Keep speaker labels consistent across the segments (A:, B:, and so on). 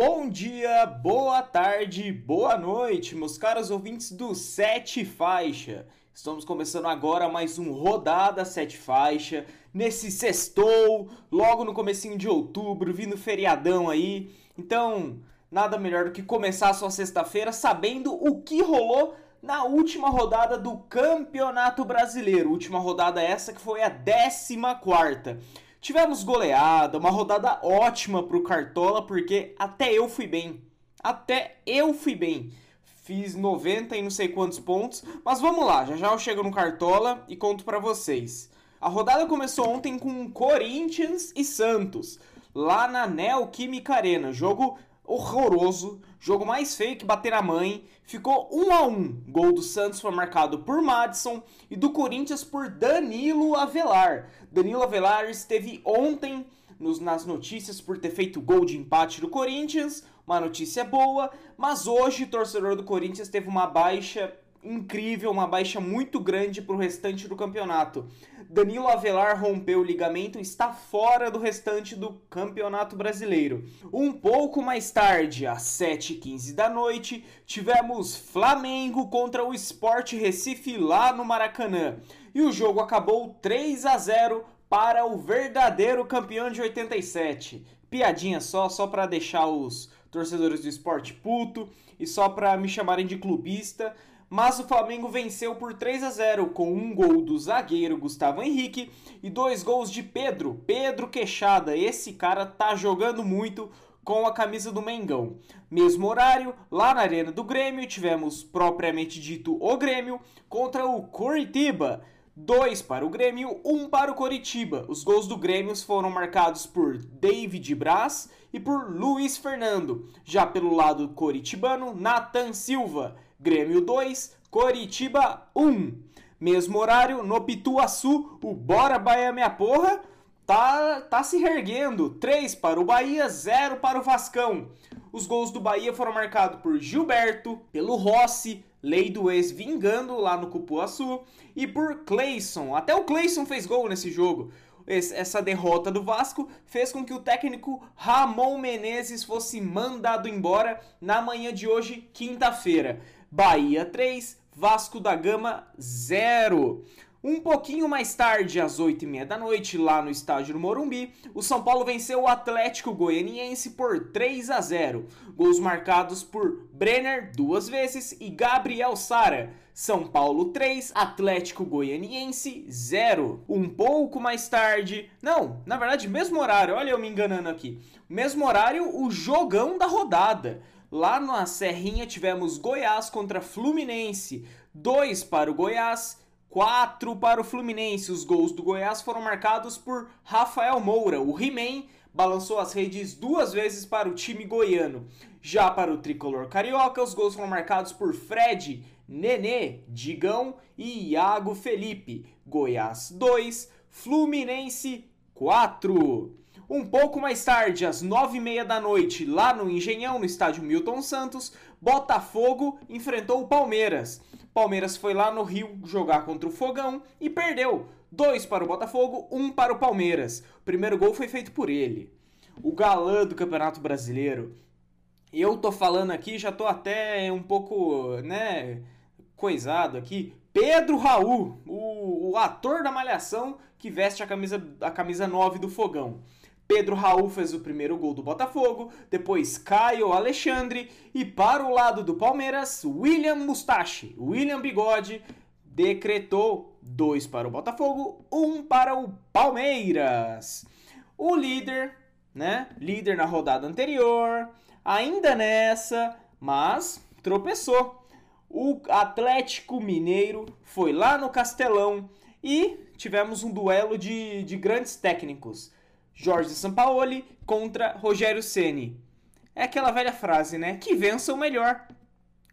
A: Bom dia, boa tarde, boa noite, meus caros ouvintes do Sete Faixa. Estamos começando agora mais um Rodada Sete Faixa, nesse sextou, logo no comecinho de outubro, vindo feriadão aí. Então, nada melhor do que começar a sua sexta-feira sabendo o que rolou na última rodada do Campeonato Brasileiro. Última rodada essa que foi a 14 quarta. Tivemos goleada, uma rodada ótima pro Cartola, porque até eu fui bem. Até eu fui bem. Fiz 90 e não sei quantos pontos, mas vamos lá, já já eu chego no Cartola e conto para vocês. A rodada começou ontem com Corinthians e Santos, lá na Neoquímica Arena, jogo horroroso, jogo mais feio que bater a mãe. Ficou 1 a 1. Gol do Santos foi marcado por Madison e do Corinthians por Danilo Avelar. Danilo Avelar esteve ontem nos, nas notícias por ter feito gol de empate do Corinthians, uma notícia boa, mas hoje o torcedor do Corinthians teve uma baixa incrível, uma baixa muito grande para o restante do campeonato. Danilo Avelar rompeu o ligamento está fora do restante do campeonato brasileiro. Um pouco mais tarde, às 7h15 da noite, tivemos Flamengo contra o Sport Recife lá no Maracanã. E o jogo acabou 3 a 0 para o verdadeiro campeão de 87. Piadinha só, só para deixar os torcedores do esporte puto e só para me chamarem de clubista mas o Flamengo venceu por 3 a 0 com um gol do zagueiro Gustavo Henrique e dois gols de Pedro, Pedro Queixada. Esse cara tá jogando muito com a camisa do Mengão. Mesmo horário, lá na Arena do Grêmio, tivemos propriamente dito o Grêmio contra o Curitiba. Dois para o Grêmio, um para o Coritiba. Os gols do Grêmio foram marcados por David Braz e por Luiz Fernando. Já pelo lado coritibano, Nathan Silva. Grêmio 2, Coritiba 1. Mesmo horário, no Pituaçu, o Bora Bahia Minha Porra tá, tá se reerguendo. 3 para o Bahia, 0 para o Vascão. Os gols do Bahia foram marcados por Gilberto, pelo Rossi, Lei do Ex vingando lá no Cupuaçu, e por Cleison. Até o Cleison fez gol nesse jogo essa derrota do Vasco fez com que o técnico Ramon Menezes fosse mandado embora na manhã de hoje, quinta-feira. Bahia 3, Vasco da Gama 0. Um pouquinho mais tarde, às 8h30 da noite, lá no estádio do Morumbi, o São Paulo venceu o Atlético Goianiense por 3 a 0. Gols marcados por Brenner duas vezes e Gabriel Sara. São Paulo 3, Atlético Goianiense 0. Um pouco mais tarde, não, na verdade, mesmo horário, olha eu me enganando aqui. Mesmo horário, o jogão da rodada. Lá na Serrinha tivemos Goiás contra Fluminense. 2 para o Goiás, 4 para o Fluminense. Os gols do Goiás foram marcados por Rafael Moura. O He-Man balançou as redes duas vezes para o time goiano. Já para o tricolor carioca, os gols foram marcados por Fred, Nenê, Digão e Iago Felipe. Goiás 2, Fluminense 4. Um pouco mais tarde, às nove e meia da noite, lá no Engenhão, no estádio Milton Santos, Botafogo enfrentou o Palmeiras. Palmeiras foi lá no Rio jogar contra o Fogão e perdeu. Dois para o Botafogo, um para o Palmeiras. O primeiro gol foi feito por ele. O galã do Campeonato Brasileiro. Eu tô falando aqui, já tô até um pouco, né, coisado aqui. Pedro Raul, o, o ator da Malhação que veste a camisa, a camisa 9 do Fogão. Pedro Raul fez o primeiro gol do Botafogo, depois Caio Alexandre e para o lado do Palmeiras, William Mustache, William Bigode, decretou dois para o Botafogo, um para o Palmeiras. O líder, né? Líder na rodada anterior, ainda nessa, mas tropeçou. O Atlético Mineiro foi lá no Castelão e tivemos um duelo de, de grandes técnicos. Jorge Sampaoli contra Rogério Ceni. É aquela velha frase, né? Que vença o melhor.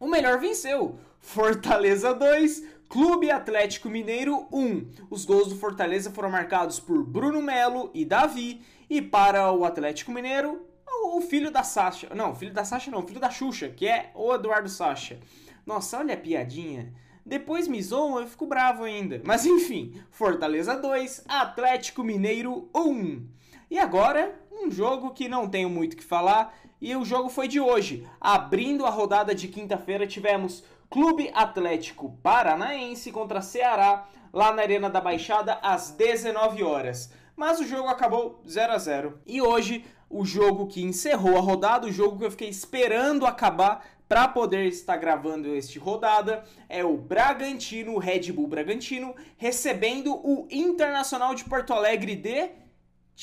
A: O melhor venceu. Fortaleza 2, Clube Atlético Mineiro 1. Os gols do Fortaleza foram marcados por Bruno Melo e Davi. E para o Atlético Mineiro, o filho da Sasha. Não, filho da Sasha não, filho da Xuxa, que é o Eduardo Sasha. Nossa, olha a piadinha. Depois me zoam, eu fico bravo ainda. Mas enfim, Fortaleza 2, Atlético Mineiro 1. E agora, um jogo que não tenho muito que falar e o jogo foi de hoje. Abrindo a rodada de quinta-feira, tivemos Clube Atlético Paranaense contra Ceará, lá na Arena da Baixada, às 19 horas. Mas o jogo acabou 0 a 0 E hoje, o jogo que encerrou a rodada, o jogo que eu fiquei esperando acabar para poder estar gravando este rodada, é o Bragantino, o Red Bull Bragantino, recebendo o Internacional de Porto Alegre de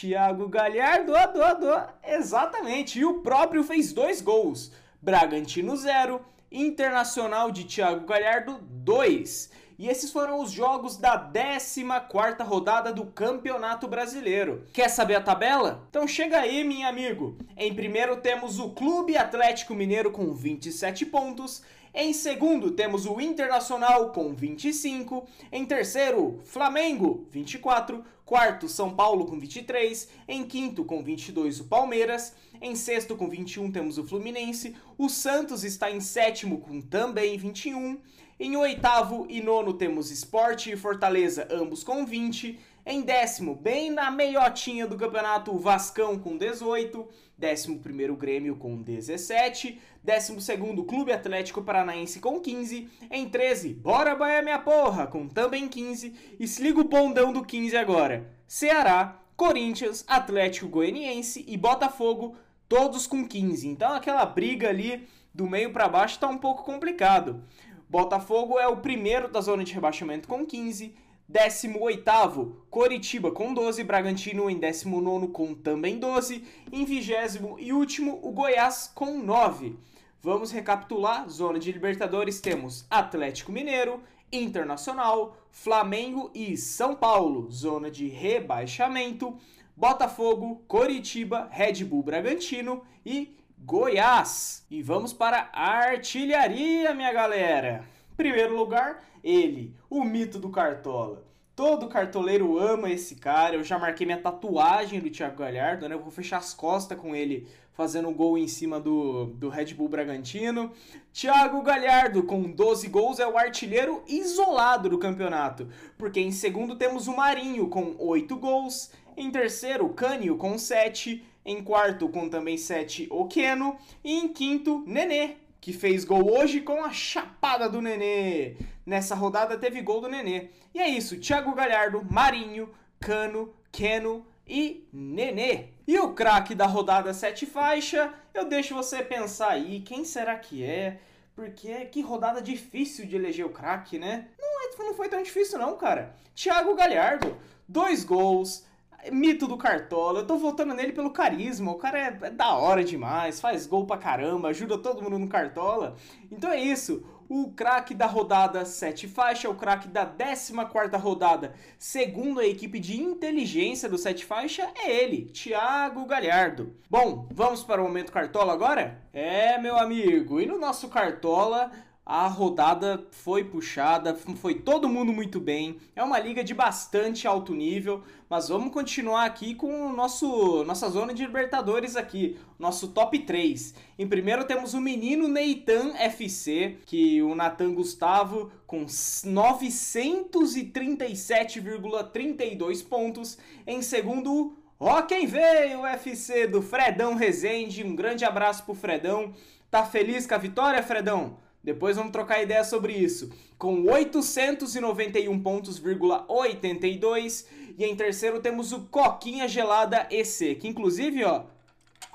A: Thiago Galhardo, do, do, exatamente, e o próprio fez dois gols. Bragantino 0, Internacional de Thiago Galhardo 2. E esses foram os jogos da 14ª rodada do Campeonato Brasileiro. Quer saber a tabela? Então chega aí, meu amigo. Em primeiro temos o Clube Atlético Mineiro com 27 pontos. Em segundo, temos o Internacional com 25. Em terceiro, Flamengo, 24. Quarto, São Paulo com 23. Em quinto, com 22, o Palmeiras. Em sexto, com 21, temos o Fluminense. O Santos está em sétimo com também 21. Em oitavo e nono, temos Sport e Fortaleza, ambos com 20. Em décimo, bem na meiotinha do campeonato, o Vascão com 18. Décimo primeiro, Grêmio com 17. Décimo segundo, Clube Atlético Paranaense com 15. Em 13, Bora Bahia Minha Porra, com também 15. E se liga o bondão do 15 agora. Ceará, Corinthians, Atlético Goianiense e Botafogo, todos com 15. Então aquela briga ali do meio para baixo está um pouco complicado. Botafogo é o primeiro da zona de rebaixamento com 15. 18º, Coritiba com 12, Bragantino em 19 com também 12, em 20 e último, o Goiás com 9. Vamos recapitular, zona de Libertadores temos Atlético Mineiro, Internacional, Flamengo e São Paulo, zona de rebaixamento, Botafogo, Coritiba, Red Bull Bragantino e Goiás. E vamos para a artilharia, minha galera. Primeiro lugar, ele, o mito do Cartola. Todo cartoleiro ama esse cara. Eu já marquei minha tatuagem do Thiago Galhardo, né? Eu vou fechar as costas com ele fazendo um gol em cima do, do Red Bull Bragantino. Thiago Galhardo, com 12 gols, é o artilheiro isolado do campeonato. Porque em segundo temos o Marinho, com 8 gols. Em terceiro, Cânio, com 7. Em quarto, com também 7, o Keno. E em quinto, Nenê, que fez gol hoje com a chapada do Nenê. Nessa rodada teve gol do Nenê. E é isso, Thiago Galhardo, Marinho, Cano, Keno e Nenê. E o craque da rodada 7 faixa, eu deixo você pensar aí, quem será que é? Porque que rodada difícil de eleger o craque, né? Não, é, não foi tão difícil não, cara. Thiago Galhardo, dois gols, mito do Cartola. Eu tô votando nele pelo carisma. O cara é, é, da hora demais, faz gol pra caramba, ajuda todo mundo no Cartola. Então é isso. O craque da rodada 7 faixa, o craque da 14 rodada, segundo a equipe de inteligência do 7 faixa, é ele, Thiago Galhardo. Bom, vamos para o momento Cartola agora? É, meu amigo, e no nosso Cartola a rodada foi puxada, foi todo mundo muito bem. É uma liga de bastante alto nível, mas vamos continuar aqui com o nosso nossa zona de Libertadores aqui, nosso top 3. Em primeiro temos o menino Neitan FC, que o Natan Gustavo com 937,32 pontos. Em segundo, ó quem veio, FC do Fredão Rezende. Um grande abraço pro Fredão. Tá feliz com a vitória, Fredão? Depois vamos trocar ideia sobre isso. Com 891 pontos,82 e em terceiro temos o Coquinha Gelada EC, que inclusive, ó,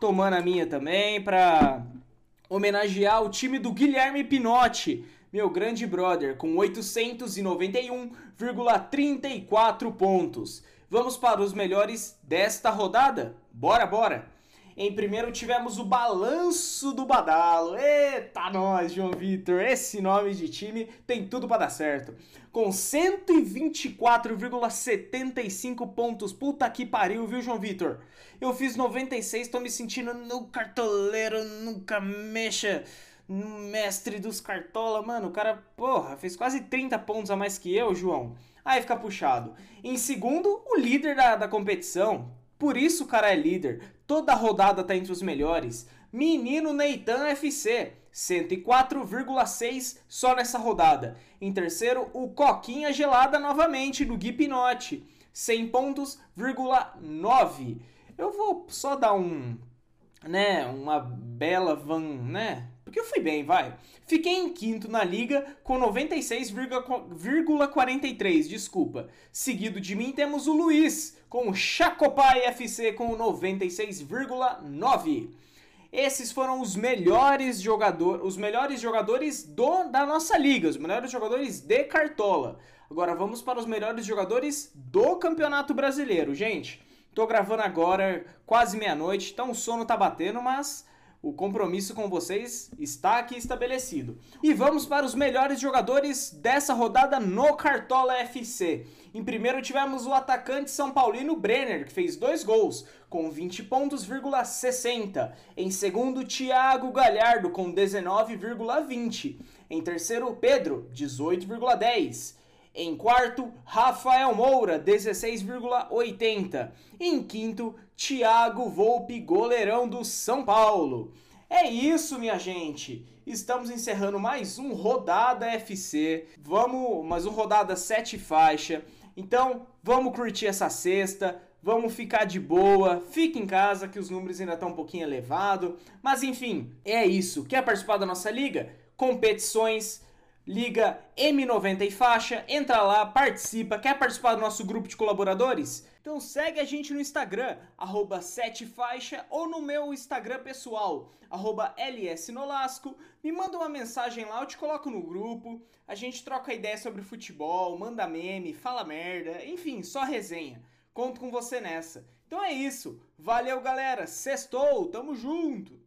A: tomando a minha também para homenagear o time do Guilherme Pinotti, meu grande brother, com 891,34 pontos. Vamos para os melhores desta rodada? Bora, bora! Em primeiro tivemos o Balanço do Badalo. Eita nós, João Vitor, esse nome de time tem tudo para dar certo. Com 124,75 pontos. Puta que pariu, viu, João Vitor? Eu fiz 96, tô me sentindo no cartoleiro, nunca mexa mestre dos cartola. Mano, o cara, porra, fez quase 30 pontos a mais que eu, João. Aí fica puxado. Em segundo, o líder da, da competição, por isso o cara é líder. Toda rodada tá entre os melhores. Menino Neitan FC, 104,6 só nessa rodada. Em terceiro, o Coquinha Gelada novamente, do Gui Pinotti, 100 pontos,9. eu vou só dar um, né, uma bela van, né? Eu fui bem, vai. Fiquei em quinto na liga com 96,43, desculpa. Seguido de mim temos o Luiz com o Chacopai FC com 96,9. Esses foram os melhores jogadores, os melhores jogadores do, da nossa liga, os melhores jogadores de Cartola. Agora vamos para os melhores jogadores do Campeonato Brasileiro, gente. Tô gravando agora, quase meia-noite, então o sono tá batendo, mas o compromisso com vocês está aqui estabelecido. E vamos para os melhores jogadores dessa rodada no Cartola FC. Em primeiro tivemos o atacante São Paulino Brenner, que fez dois gols, com 20 pontos, 60. Em segundo, Thiago Galhardo, com 19,20. Em terceiro, Pedro, 18,10. Em quarto, Rafael Moura, 16,80. Em quinto, Thiago Volpe, goleirão do São Paulo. É isso, minha gente. Estamos encerrando mais um Rodada FC. Vamos, mais um Rodada 7 faixa. Então, vamos curtir essa sexta. Vamos ficar de boa, fique em casa que os números ainda estão um pouquinho elevados. Mas enfim, é isso. Quer participar da nossa liga? Competições Liga M90 e faixa, entra lá, participa, quer participar do nosso grupo de colaboradores? Então segue a gente no Instagram, arroba 7faixa, ou no meu Instagram pessoal, arroba lsnolasco, me manda uma mensagem lá, eu te coloco no grupo, a gente troca ideia sobre futebol, manda meme, fala merda, enfim, só resenha. Conto com você nessa. Então é isso, valeu galera, sextou, tamo junto!